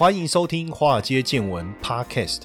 欢迎收听《华尔街见闻》Podcast。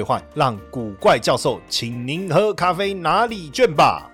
换，让古怪教授请您喝咖啡哪里卷吧。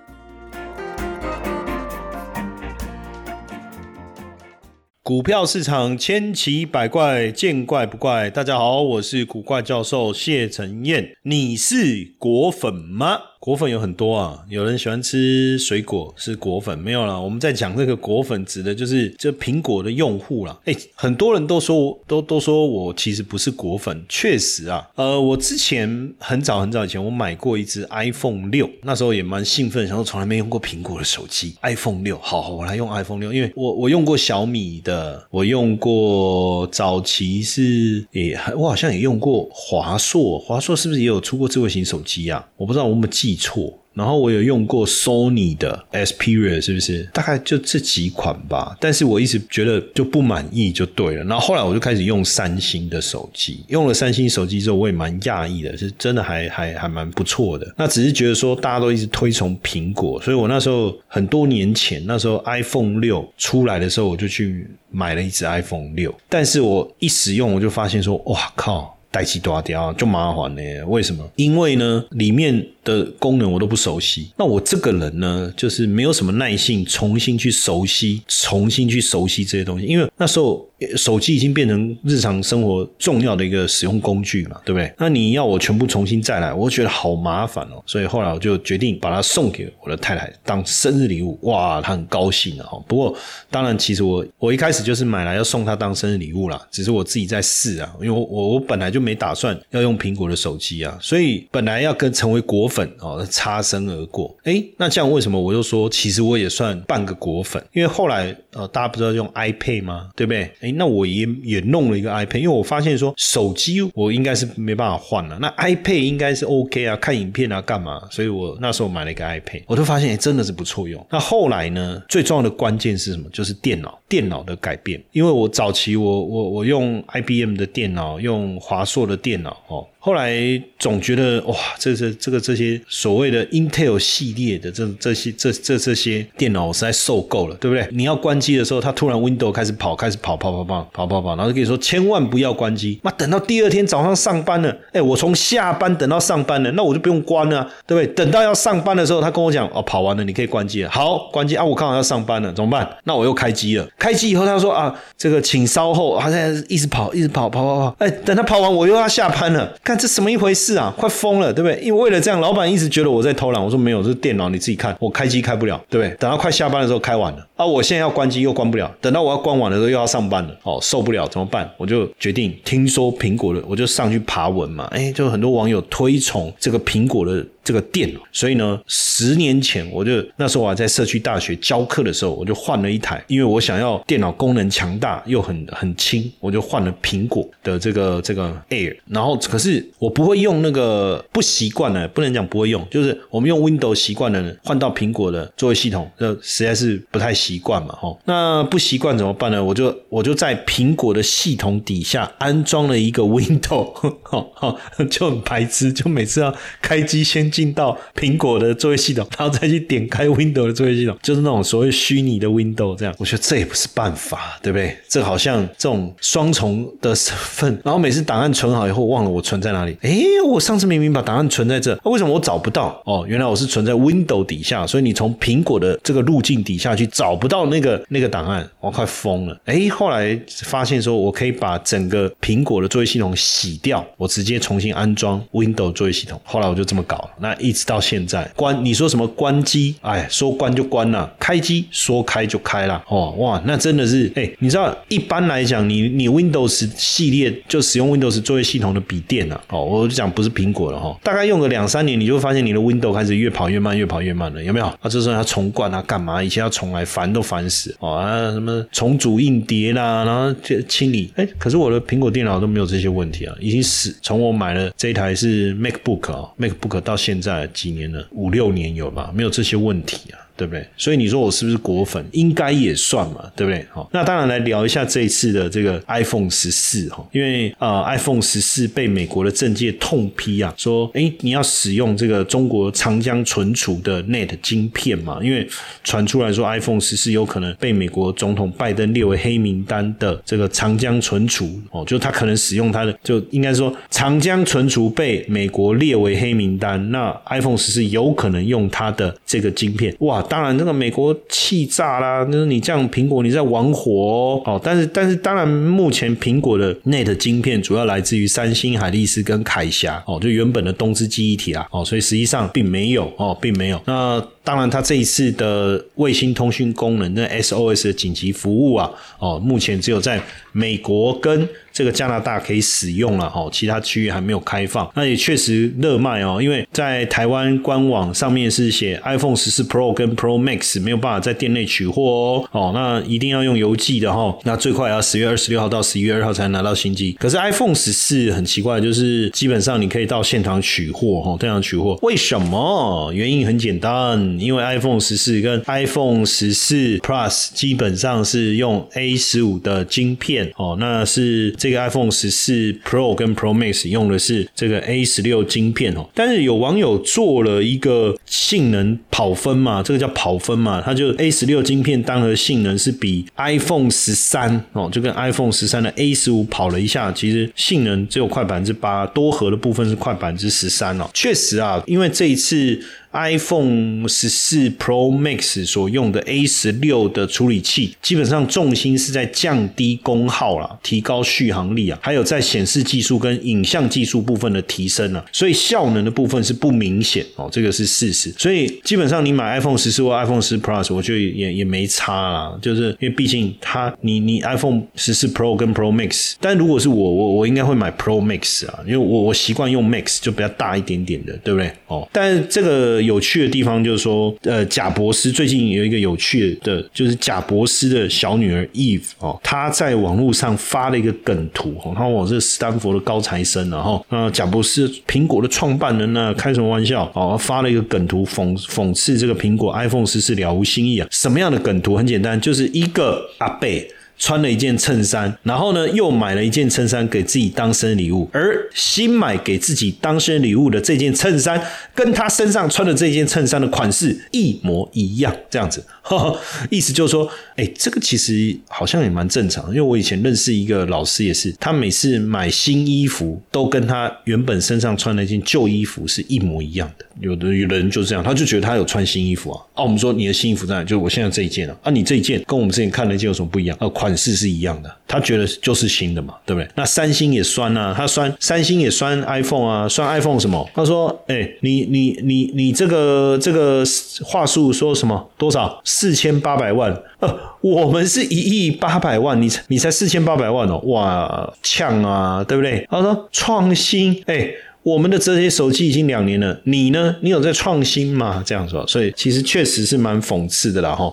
股票市场千奇百怪，见怪不怪。大家好，我是古怪教授谢承彦。你是果粉吗？果粉有很多啊，有人喜欢吃水果是果粉，没有啦。我们在讲这个果粉，指的就是这苹果的用户啦。哎，很多人都说，都都说我其实不是果粉，确实啊。呃，我之前很早很早以前，我买过一只 iPhone 六，那时候也蛮兴奋，想说从来没用过苹果的手机，iPhone 六，好，我来用 iPhone 六，因为我我用过小米的，我用过早期是也，我好像也用过华硕，华硕是不是也有出过智慧型手机啊？我不知道我们记。错，然后我有用过 Sony 的 Xperia，是不是？大概就这几款吧。但是我一直觉得就不满意，就对了。然后后来我就开始用三星的手机，用了三星手机之后，我也蛮讶异的，是真的还还还蛮不错的。那只是觉得说大家都一直推崇苹果，所以我那时候很多年前，那时候 iPhone 六出来的时候，我就去买了一只 iPhone 六。但是我一使用，我就发现说，哇靠！代起多掉就麻烦呢？为什么？因为呢，里面的功能我都不熟悉。那我这个人呢，就是没有什么耐性，重新去熟悉，重新去熟悉这些东西。因为那时候手机已经变成日常生活重要的一个使用工具嘛，对不对？那你要我全部重新再来，我觉得好麻烦哦。所以后来我就决定把它送给我的太太当生日礼物。哇，她很高兴啊！不过当然，其实我我一开始就是买来要送她当生日礼物啦，只是我自己在试啊，因为我我本来就。就没打算要用苹果的手机啊，所以本来要跟成为果粉哦，擦身而过。哎，那这样为什么我就说，其实我也算半个果粉？因为后来呃，大家不知道用 iPad 吗？对不对？那我也也弄了一个 iPad，因为我发现说手机我应该是没办法换了，那 iPad 应该是 OK 啊，看影片啊，干嘛？所以我那时候买了一个 iPad，我就发现真的是不错用。那后来呢，最重要的关键是什么？就是电脑，电脑的改变。因为我早期我我我用 IBM 的电脑，用华。硕的电脑哦。后来总觉得哇，这这这个这些所谓的 Intel 系列的这这些这这这些电脑，我实在受够了，对不对？你要关机的时候，它突然 Window 开始跑，开始跑跑跑跑跑跑跑，然后跟你说千万不要关机。那等到第二天早上上班了，哎，我从下班等到上班了，那我就不用关了，对不对？等到要上班的时候，他跟我讲哦，跑完了，你可以关机了。好，关机啊，我刚好要上班了，怎么办？那我又开机了。开机以后，他说啊，这个请稍后，他现在一直跑，一直跑跑跑跑，哎，等他跑完，我又要下班了。看这什么一回事啊！快疯了，对不对？因为为了这样，老板一直觉得我在偷懒。我说没有，这是电脑，你自己看，我开机开不了，对不对？等到快下班的时候开完了啊，我现在要关机又关不了。等到我要关网的时候又要上班了，哦，受不了，怎么办？我就决定，听说苹果的，我就上去爬文嘛。哎，就很多网友推崇这个苹果的。这个电脑，所以呢，十年前我就那时候我还在社区大学教课的时候，我就换了一台，因为我想要电脑功能强大又很很轻，我就换了苹果的这个这个 Air。然后可是我不会用那个不习惯的，不能讲不会用，就是我们用 Windows 习惯的，换到苹果的作为系统，这实在是不太习习惯嘛，哈。那不习惯怎么办呢？我就我就在苹果的系统底下安装了一个 Windows，哈，就很白痴，就每次要开机先。进到苹果的作业系统，然后再去点开 Window 的作业系统，就是那种所谓虚拟的 Window 这样。我觉得这也不是办法，对不对？这好像这种双重的身份，然后每次档案存好以后忘了我存在哪里。哎，我上次明明把档案存在这，为什么我找不到？哦，原来我是存在 Window 底下，所以你从苹果的这个路径底下去找不到那个那个档案，我快疯了。哎，后来发现说我可以把整个苹果的作业系统洗掉，我直接重新安装 Windows 作业系统。后来我就这么搞。那一直到现在关，你说什么关机？哎，说关就关了，开机说开就开了。哦，哇，那真的是哎，你知道一般来讲，你你 Windows 系列就使用 Windows 作业系统的笔电啊，哦，我就讲不是苹果了哈，大概用个两三年，你就会发现你的 Windows 开始越跑越慢，越跑越慢了，有没有？啊，这时候要重灌啊，干嘛？以前要重来翻烦都烦死哦啊，什么重组硬碟啦，然后就清理，哎，可是我的苹果电脑都没有这些问题啊，已经死从我买了这一台是 MacBook 啊，MacBook 到现在几年了，五六年有吧，没有这些问题啊。对不对？所以你说我是不是果粉？应该也算嘛，对不对？好，那当然来聊一下这一次的这个 iPhone 十四哈，因为呃，iPhone 十四被美国的政界痛批啊，说哎，你要使用这个中国长江存储的 Net 晶片嘛？因为传出来说 iPhone 十四有可能被美国总统拜登列为黑名单的这个长江存储哦，就他可能使用他的，就应该说长江存储被美国列为黑名单，那 iPhone 十四有可能用它的这个晶片哇。当然，这个美国气炸啦！就是你这样，苹果你在玩火哦。但是，但是，当然，目前苹果的 Net 晶片主要来自于三星、海力士跟凯霞哦，就原本的东芝记忆体啦哦，所以实际上并没有哦，并没有。那当然，它这一次的卫星通讯功能，那 SOS 的紧急服务啊哦，目前只有在美国跟。这个加拿大可以使用了哈，其他区域还没有开放。那也确实热卖哦，因为在台湾官网上面是写 iPhone 十四 Pro 跟 Pro Max 没有办法在店内取货哦，哦，那一定要用邮寄的哈。那最快要十月二十六号到十一月二号才能拿到新机。可是 iPhone 十四很奇怪，就是基本上你可以到现场取货哈，现场取货。为什么？原因很简单，因为 iPhone 十四跟 iPhone 十四 Plus 基本上是用 A 十五的晶片哦，那是。这个 iPhone 十四 Pro 跟 Pro Max 用的是这个 A 十六晶片哦，但是有网友做了一个性能跑分嘛，这个叫跑分嘛，它就 A 十六晶片单核性能是比 iPhone 十三哦，就跟 iPhone 十三的 A 十五跑了一下，其实性能只有快百分之八，多核的部分是快百分之十三哦。确实啊，因为这一次。iPhone 十四 Pro Max 所用的 A 十六的处理器，基本上重心是在降低功耗啦，提高续航力啊，还有在显示技术跟影像技术部分的提升啊，所以效能的部分是不明显哦，这个是事实。所以基本上你买 iPhone 十四或 iPhone 十 Plus，我觉得也也没差啦，就是因为毕竟它你你 iPhone 十四 Pro 跟 Pro Max，但如果是我我我应该会买 Pro Max 啊，因为我我习惯用 Max 就比较大一点点的，对不对？哦，但这个。有趣的地方就是说，呃，贾博士最近有一个有趣的，就是贾博士的小女儿 Eve 哦，她在网络上发了一个梗图哦，她我是斯坦福的高材生，然后那，贾博士苹果的创办人呢，开什么玩笑哦，发了一个梗图讽讽刺这个苹果 iPhone 十四了无新意啊，什么样的梗图？很简单，就是一个阿贝。穿了一件衬衫，然后呢，又买了一件衬衫给自己当生日礼物，而新买给自己当生日礼物的这件衬衫，跟他身上穿的这件衬衫的款式一模一样，这样子，意思就是说，哎，这个其实好像也蛮正常，因为我以前认识一个老师，也是他每次买新衣服，都跟他原本身上穿那件旧衣服是一模一样的。有的有人就这样，他就觉得他有穿新衣服啊。啊，我们说你的新衣服在哪？就是我现在这一件啊。啊，你这一件跟我们之前看那件有什么不一样？啊，款式是一样的，他觉得就是新的嘛，对不对？那三星也酸啊，他酸三星也酸 iPhone 啊，酸 iPhone 什么？他说，哎，你你你你这个这个话术说什么？多少？四千八百万？呃，我们是一亿八百万，你你才四千八百万哦，哇，呛啊，对不对？他说创新，哎。我们的这些手机已经两年了，你呢？你有在创新吗？这样说，所以其实确实是蛮讽刺的啦，哈。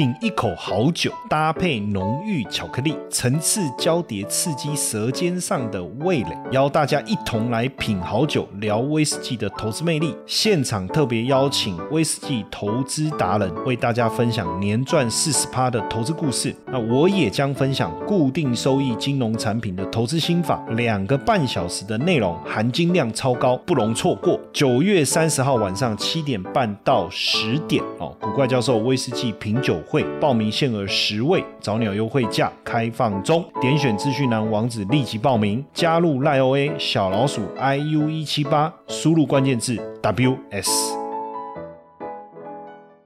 品一口好酒，搭配浓郁巧克力，层次交叠，刺激舌尖上的味蕾。邀大家一同来品好酒，聊威士忌的投资魅力。现场特别邀请威士忌投资达人，为大家分享年赚四十趴的投资故事。那我也将分享固定收益金融产品的投资心法。两个半小时的内容，含金量超高，不容错过。九月三十号晚上七点半到十点哦，古怪教授威士忌品酒。会报名限额十位，早鸟优惠价开放中，点选资讯栏网址立即报名，加入赖 OA 小老鼠 iu 一七八，输入关键字 ws。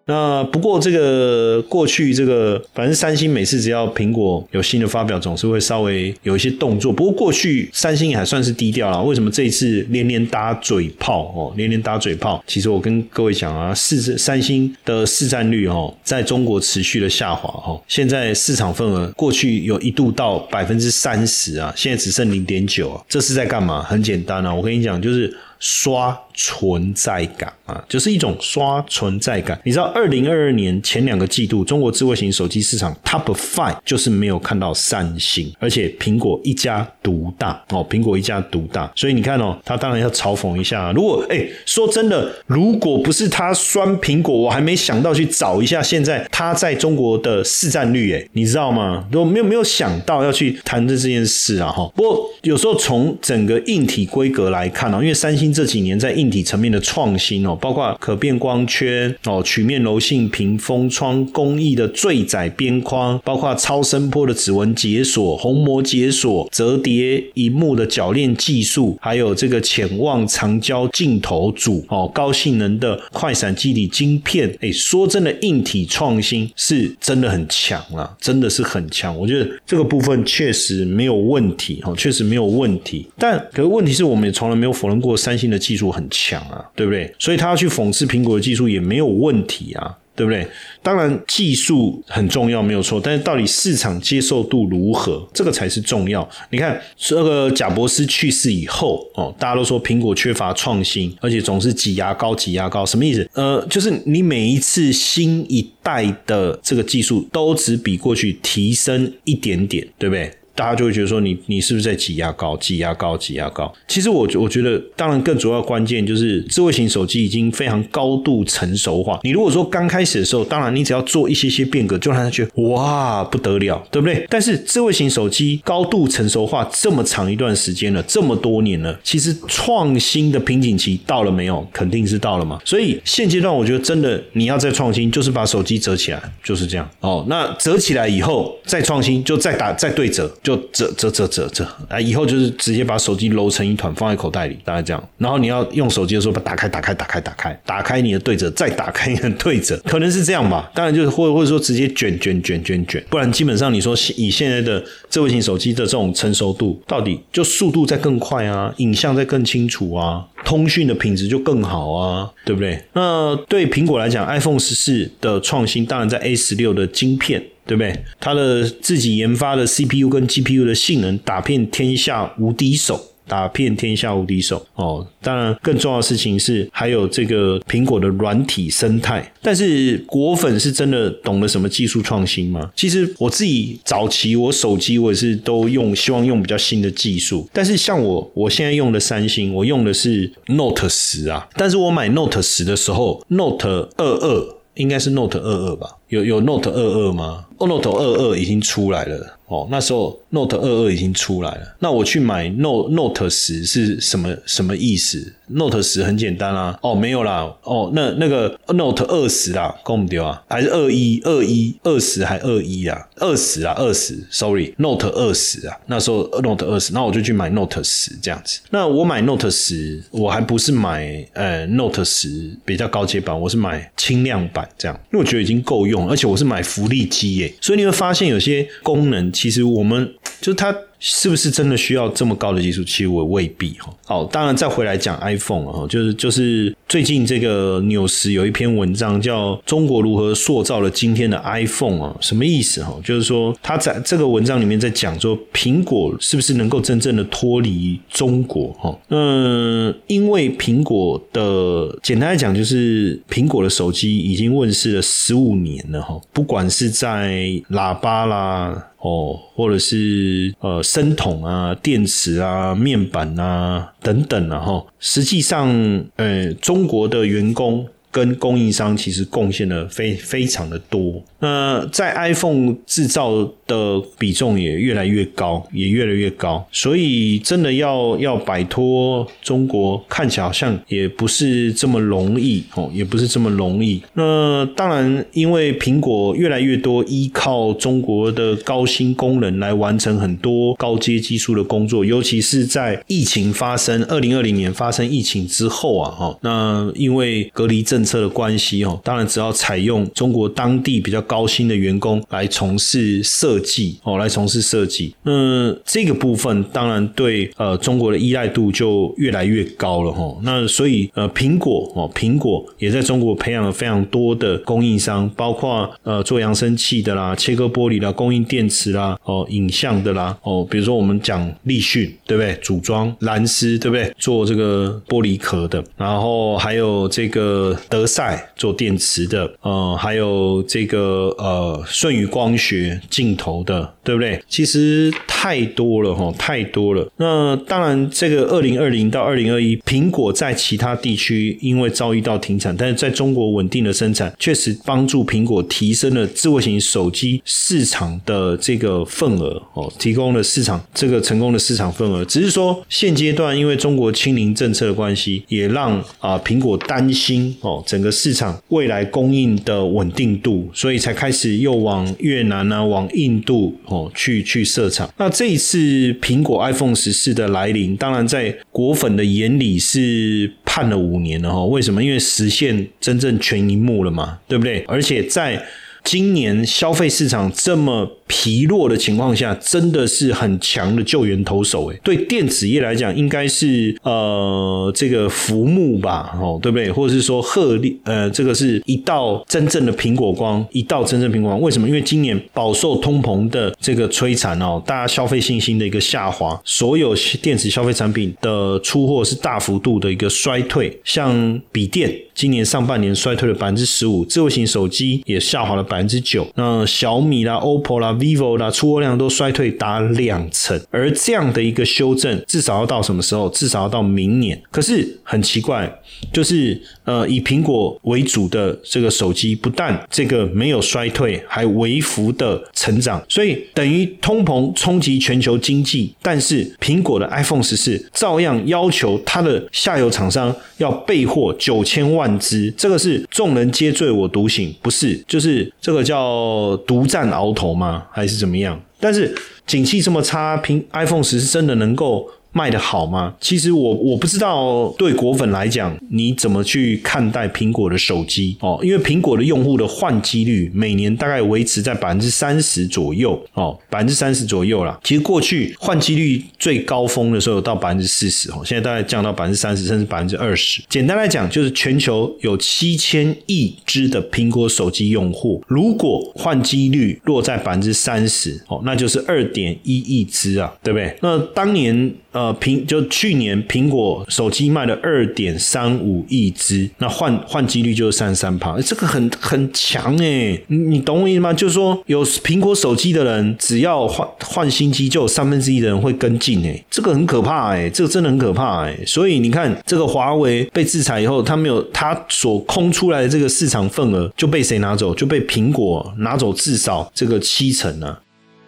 那不过这个过去这个，反正三星每次只要苹果有新的发表，总是会稍微有一些动作。不过过去三星也还算是低调了。为什么这一次连连打嘴炮哦？连连打嘴炮，其实我跟各位讲啊，市三星的市占率哦，在中国持续的下滑哦。现在市场份额过去有一度到百分之三十啊，现在只剩零点九啊。这是在干嘛？很简单啊，我跟你讲，就是刷存在感啊，就是一种刷存在感。你知道，二零二二年前两个季度，中国智慧型手机市场 Top Five 就是没有看到三星，而且苹果一家独大哦，苹果一家独大。所以你看哦，他当然要嘲讽一下。如果哎，说真的，如果不是他酸苹果，我还没想到去找一下现在他在中国的市占率，哎，你知道吗？如果没有没有想到要去谈这这件事啊，哈。不过有时候从整个硬体规格来看哦，因为三星这几年在硬硬体层面的创新哦，包括可变光圈哦、曲面柔性屏风窗工艺的最窄边框，包括超声波的指纹解锁、虹膜解锁、折叠荧幕的铰链技术，还有这个潜望长焦镜头组哦，高性能的快闪基底晶片。哎，说真的，硬体创新是真的很强啊，真的是很强。我觉得这个部分确实没有问题哦，确实没有问题。但可是问题是我们也从来没有否认过三星的技术很强啊，对不对？所以他要去讽刺苹果的技术也没有问题啊。对不对？当然技术很重要，没有错。但是到底市场接受度如何，这个才是重要。你看，这个贾伯斯去世以后，哦，大家都说苹果缺乏创新，而且总是挤牙膏，挤牙膏，什么意思？呃，就是你每一次新一代的这个技术都只比过去提升一点点，对不对？大家就会觉得说你你是不是在挤牙膏、挤牙膏、挤牙膏？其实我我觉得，当然更主要关键就是智慧型手机已经非常高度成熟化。你如果说刚开始的时候，当然你只要做一些些变革，就让他觉得哇不得了，对不对？但是智慧型手机高度成熟化这么长一段时间了，这么多年了，其实创新的瓶颈期到了没有？肯定是到了嘛。所以现阶段我觉得真的你要再创新，就是把手机折起来，就是这样哦。那折起来以后再创新，就再打再对折。就折折折折折，啊！以后就是直接把手机揉成一团放在口袋里，大概这样。然后你要用手机的时候，把打开打开打开打开，打开你的对折，再打开你的对折，可能是这样吧。当然就是或或者说直接卷卷卷卷卷，不然基本上你说以现在的智慧型手机的这种成熟度，到底就速度在更快啊，影像在更清楚啊，通讯的品质就更好啊，对不对？那对苹果来讲，iPhone 十四的创新，当然在 A 十六的晶片。对不对？它的自己研发的 CPU 跟 GPU 的性能打遍天下无敌手，打遍天下无敌手哦。当然，更重要的事情是还有这个苹果的软体生态。但是果粉是真的懂得什么技术创新吗？其实我自己早期我手机我也是都用，希望用比较新的技术。但是像我我现在用的三星，我用的是 Note 十啊。但是我买 Note 十的时候，Note 二二应该是 Note 二二吧？有有 Note 二二吗？哦，Note 二二已经出来了哦，那时候 Note 二二已经出来了。那我去买 Note Note 十是什么什么意思？Note 十很简单啊，哦，没有啦，哦，那那个 Note 二十啦，够不丢啊？还是二一二一二十还二一啊？二十啊，二十，Sorry，Note 二十啊，那时候 Note 二十，那我就去买 Note 十这样子。那我买 Note 十，我还不是买呃 Note 十比较高阶版，我是买轻量版这样，因为我觉得已经够用，而且我是买福利机耶，所以你会发现有些功能其实我们就是它。是不是真的需要这么高的技术？其实我未必哈。好，当然再回来讲 iPhone 啊，就是就是最近这个纽时有一篇文章叫《中国如何塑造了今天的 iPhone》啊，什么意思哈？就是说他在这个文章里面在讲说，苹果是不是能够真正的脱离中国哈？嗯，因为苹果的简单来讲，就是苹果的手机已经问世了十五年了哈，不管是在喇叭啦。哦，或者是呃，声筒啊、电池啊、面板啊等等啊，哈，实际上，呃，中国的员工。跟供应商其实贡献的非非常的多，那在 iPhone 制造的比重也越来越高，也越来越高，所以真的要要摆脱中国，看起来好像也不是这么容易哦，也不是这么容易。那当然，因为苹果越来越多依靠中国的高薪工人来完成很多高阶技术的工作，尤其是在疫情发生，二零二零年发生疫情之后啊，哈，那因为隔离政。政策的关系哦，当然只要采用中国当地比较高薪的员工来从事设计哦，来从事设计，那这个部分当然对呃中国的依赖度就越来越高了哈。那所以呃苹果哦，苹果也在中国培养了非常多的供应商，包括呃做扬声器的啦、切割玻璃啦、供应电池啦、哦影像的啦哦，比如说我们讲立讯对不对？组装蓝思对不对？做这个玻璃壳的，然后还有这个德赛做电池的，呃，还有这个呃顺宇光学镜头的，对不对？其实太多了哈，太多了。那当然，这个二零二零到二零二一，苹果在其他地区因为遭遇到停产，但是在中国稳定的生产，确实帮助苹果提升了智慧型手机市场的这个份额哦，提供了市场这个成功的市场份额。只是说现阶段因为中国清零政策的关系，也让啊苹果担心哦整个市场未来供应的稳定度，所以才开始又往越南啊、往印度哦去去设厂。那这一次苹果 iPhone 十四的来临，当然在果粉的眼里是判了五年了哈。为什么？因为实现真正全荧幕了嘛，对不对？而且在今年消费市场这么。疲弱的情况下，真的是很强的救援投手诶。对电子业来讲，应该是呃这个浮木吧，哦，对不对？或者是说鹤立，呃，这个是一道真正的苹果光，一道真正苹果光。为什么？因为今年饱受通膨的这个摧残哦，大家消费信心的一个下滑，所有电子消费产品的出货是大幅度的一个衰退。像笔电，今年上半年衰退了百分之十五，智慧型手机也下滑了百分之九。那小米啦、OPPO 啦。vivo 啦，出货量都衰退达两成，而这样的一个修正，至少要到什么时候？至少要到明年。可是很奇怪，就是呃，以苹果为主的这个手机，不但这个没有衰退，还微幅的成长，所以等于通膨冲击全球经济，但是苹果的 iPhone 十四照样要求它的下游厂商要备货九千万只，这个是众人皆醉我独醒，不是？就是这个叫独占鳌头吗？还是怎么样？但是景气这么差，凭 iPhone 十是真的能够？卖的好吗？其实我我不知道，对果粉来讲，你怎么去看待苹果的手机哦？因为苹果的用户的换机率每年大概维持在百分之三十左右哦，百分之三十左右啦。其实过去换机率最高峰的时候到百分之四十哦，现在大概降到百分之三十，甚至百分之二十。简单来讲，就是全球有七千亿只的苹果手机用户，如果换机率落在百分之三十哦，那就是二点一亿只啊，对不对？那当年呃。呃，苹就去年苹果手机卖了二点三五亿只，那换换机率就是三十三趴，这个很很强哎，你你懂我意思吗？就是说有苹果手机的人，只要换换新机，就有三分之一的人会跟进哎，这个很可怕哎，这个真的很可怕哎，所以你看这个华为被制裁以后，他没有他所空出来的这个市场份额就被谁拿走？就被苹果拿走至少这个七成呢。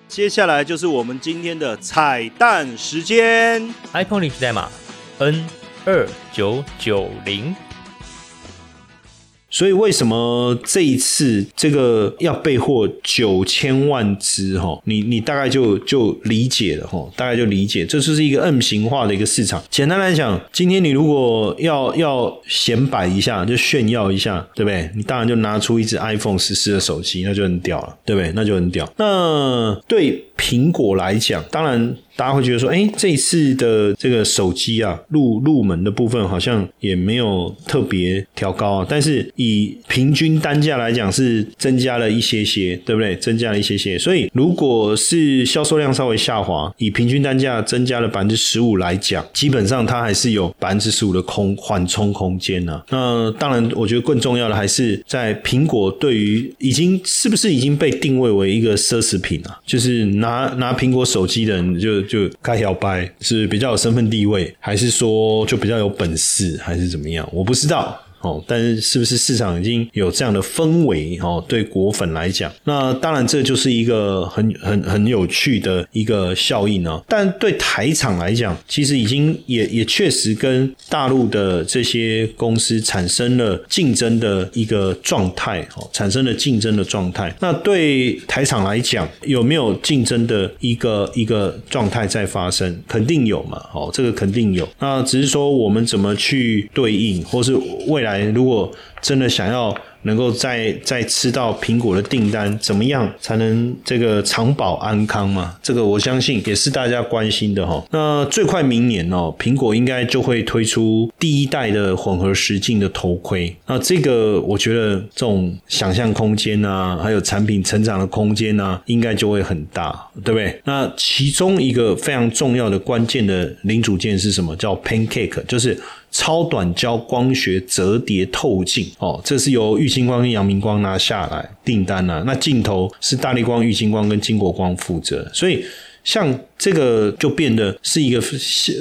接下来就是我们今天的彩蛋时间，iPhone 领取代码 N 二九九零。所以为什么这一次这个要备货九千万只哈？你你大概就就理解了哈，大概就理解，这就是一个 M 型化的一个市场。简单来讲，今天你如果要要显摆一下，就炫耀一下，对不对？你当然就拿出一只 iPhone 十四的手机，那就很屌了，对不对？那就很屌。那对苹果来讲，当然。大家会觉得说，哎，这一次的这个手机啊，入入门的部分好像也没有特别调高啊，但是以平均单价来讲是增加了一些些，对不对？增加了一些些，所以如果是销售量稍微下滑，以平均单价增加了百分之十五来讲，基本上它还是有百分之十五的空缓冲空间呢。那当然，我觉得更重要的还是在苹果对于已经是不是已经被定位为一个奢侈品啊？就是拿拿苹果手机的人就。就开摇摆是比较有身份地位，还是说就比较有本事，还是怎么样？我不知道。哦，但是是不是市场已经有这样的氛围？哦，对果粉来讲，那当然这就是一个很很很有趣的一个效应呢。但对台厂来讲，其实已经也也确实跟大陆的这些公司产生了竞争的一个状态，哦，产生了竞争的状态。那对台厂来讲，有没有竞争的一个一个状态在发生？肯定有嘛，哦，这个肯定有。那只是说我们怎么去对应，或是未来。如果真的想要。能够再再吃到苹果的订单，怎么样才能这个长保安康嘛？这个我相信也是大家关心的哈。那最快明年哦，苹果应该就会推出第一代的混合实境的头盔。那这个我觉得这种想象空间啊，还有产品成长的空间啊，应该就会很大，对不对？那其中一个非常重要的关键的零组件是什么？叫 Pancake，就是。超短焦光学折叠透镜哦，这是由玉清光跟阳明光拿下来订单啊。那镜头是大力光、玉清光跟金国光负责，所以像。这个就变得是一个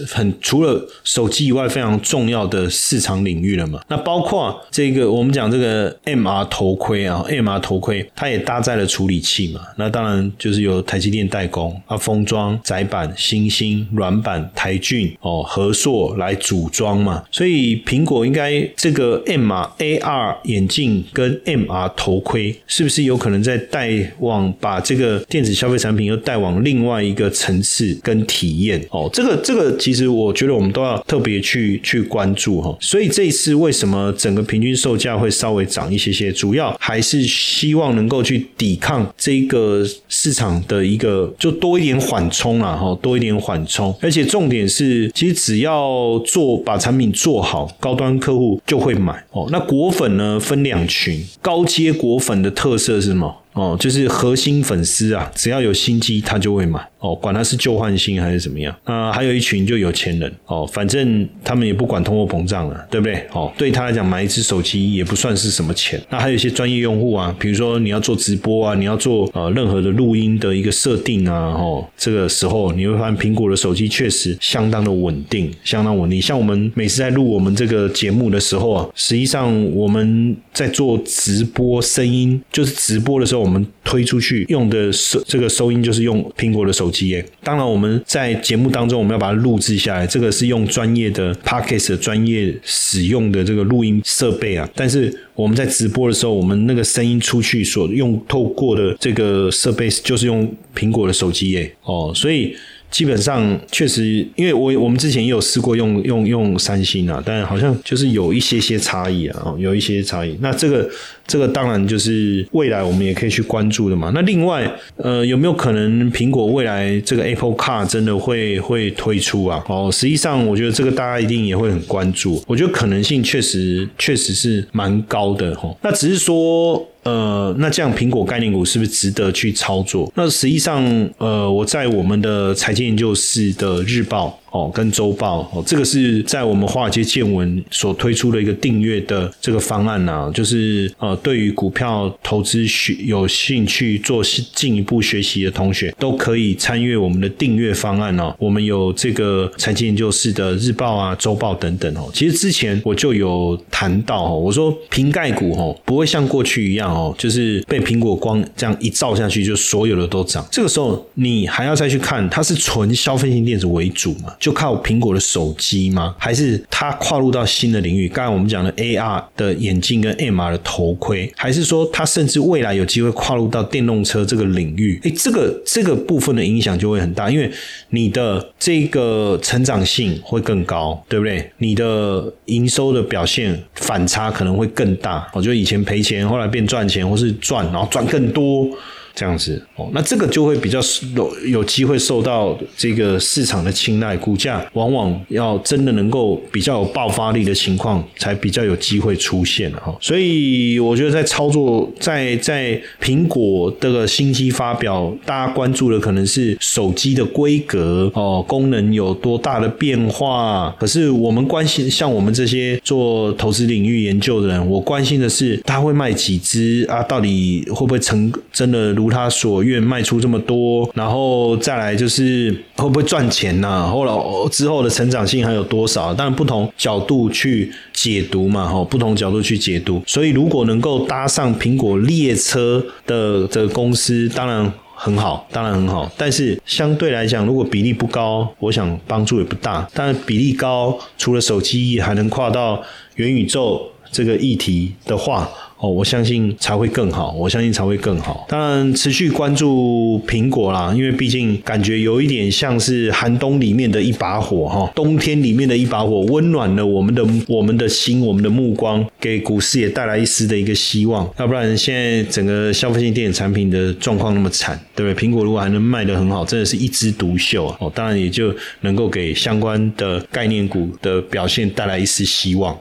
很除了手机以外非常重要的市场领域了嘛？那包括这个我们讲这个 MR 头盔啊，MR 头盔它也搭载了处理器嘛？那当然就是由台积电代工啊，封装、窄板、新兴、软板、台俊哦、和硕来组装嘛。所以苹果应该这个 MR AR 眼镜跟 MR 头盔是不是有可能在带往把这个电子消费产品又带往另外一一个层？次跟体验哦，这个这个其实我觉得我们都要特别去去关注哈。所以这一次为什么整个平均售价会稍微涨一些些，主要还是希望能够去抵抗这个市场的一个就多一点缓冲啦哈，多一点缓冲。而且重点是，其实只要做把产品做好，高端客户就会买哦。那果粉呢分两群，高阶果粉的特色是什么？哦，就是核心粉丝啊，只要有新机他就会买哦，管他是旧换新还是怎么样。那还有一群就有钱人哦，反正他们也不管通货膨胀了，对不对？哦，对他来讲买一只手机也不算是什么钱。那还有一些专业用户啊，比如说你要做直播啊，你要做呃任何的录音的一个设定啊，哦，这个时候你会发现苹果的手机确实相当的稳定，相当稳定。像我们每次在录我们这个节目的时候啊，实际上我们在做直播声音，就是直播的时候。我们推出去用的收这个收音就是用苹果的手机机耶。当然我们在节目当中我们要把它录制下来，这个是用专业的 Podcast 专业使用的这个录音设备啊。但是我们在直播的时候，我们那个声音出去所用透过的这个设备就是用苹果的手机耶。哦，所以。基本上确实，因为我我们之前也有试过用用用三星啊，但好像就是有一些些差异啊，有一些差异。那这个这个当然就是未来我们也可以去关注的嘛。那另外，呃，有没有可能苹果未来这个 Apple Car 真的会会推出啊？哦，实际上我觉得这个大家一定也会很关注。我觉得可能性确实确实是蛮高的哈。那只是说。呃，那这样苹果概念股是不是值得去操作？那实际上，呃，我在我们的财经研究室的日报。哦，跟周报哦，这个是在我们华尔街见闻所推出的一个订阅的这个方案呐，就是呃，对于股票投资学有兴趣做进一步学习的同学，都可以参阅我们的订阅方案哦。我们有这个财经研究室的日报啊、周报等等哦。其实之前我就有谈到哦，我说瓶盖股哦，不会像过去一样哦，就是被苹果光这样一照下去，就所有的都涨。这个时候你还要再去看，它是纯消费性电子为主嘛？就靠苹果的手机吗？还是它跨入到新的领域？刚才我们讲的 AR 的眼镜跟 MR 的头盔，还是说它甚至未来有机会跨入到电动车这个领域？诶，这个这个部分的影响就会很大，因为你的这个成长性会更高，对不对？你的营收的表现反差可能会更大。我觉得以前赔钱，后来变赚钱，或是赚，然后赚更多。这样子哦，那这个就会比较有有机会受到这个市场的青睐，股价往往要真的能够比较有爆发力的情况，才比较有机会出现哈。所以我觉得在操作，在在苹果这个新机发表，大家关注的可能是手机的规格哦，功能有多大的变化。可是我们关心，像我们这些做投资领域研究的人，我关心的是他会卖几只啊？到底会不会成真的如？如他所愿卖出这么多，然后再来就是会不会赚钱呢？后来之后的成长性还有多少？当然不同角度去解读嘛，哈，不同角度去解读。所以如果能够搭上苹果列车的这个公司，当然很好，当然很好。但是相对来讲，如果比例不高，我想帮助也不大。但比例高，除了手机还能跨到元宇宙这个议题的话。哦，我相信才会更好，我相信才会更好。当然，持续关注苹果啦，因为毕竟感觉有一点像是寒冬里面的一把火哈，冬天里面的一把火，温暖了我们的我们的心，我们的目光，给股市也带来一丝的一个希望。要不然，现在整个消费性电子产品的状况那么惨，对不对？苹果如果还能卖得很好，真的是一枝独秀啊！哦，当然也就能够给相关的概念股的表现带来一丝希望。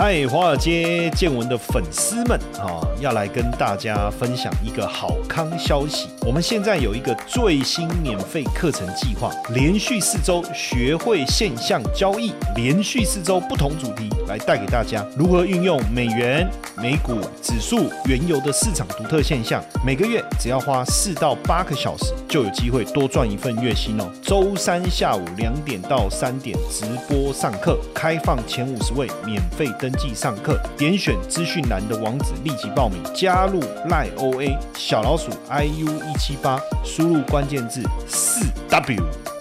嗨，华尔街见闻的粉丝们啊，要来跟大家分享一个好康消息。我们现在有一个最新免费课程计划，连续四周学会现象交易，连续四周不同主题来带给大家如何运用美元、美股、指数、原油的市场独特现象。每个月只要花四到八个小时，就有机会多赚一份月薪哦。周三下午两点到三点直播上课，开放前五十位免费登记上课，点选资讯栏的网址立即报名，加入赖 OA 小老鼠 iu 一七八，输入关键字四 W。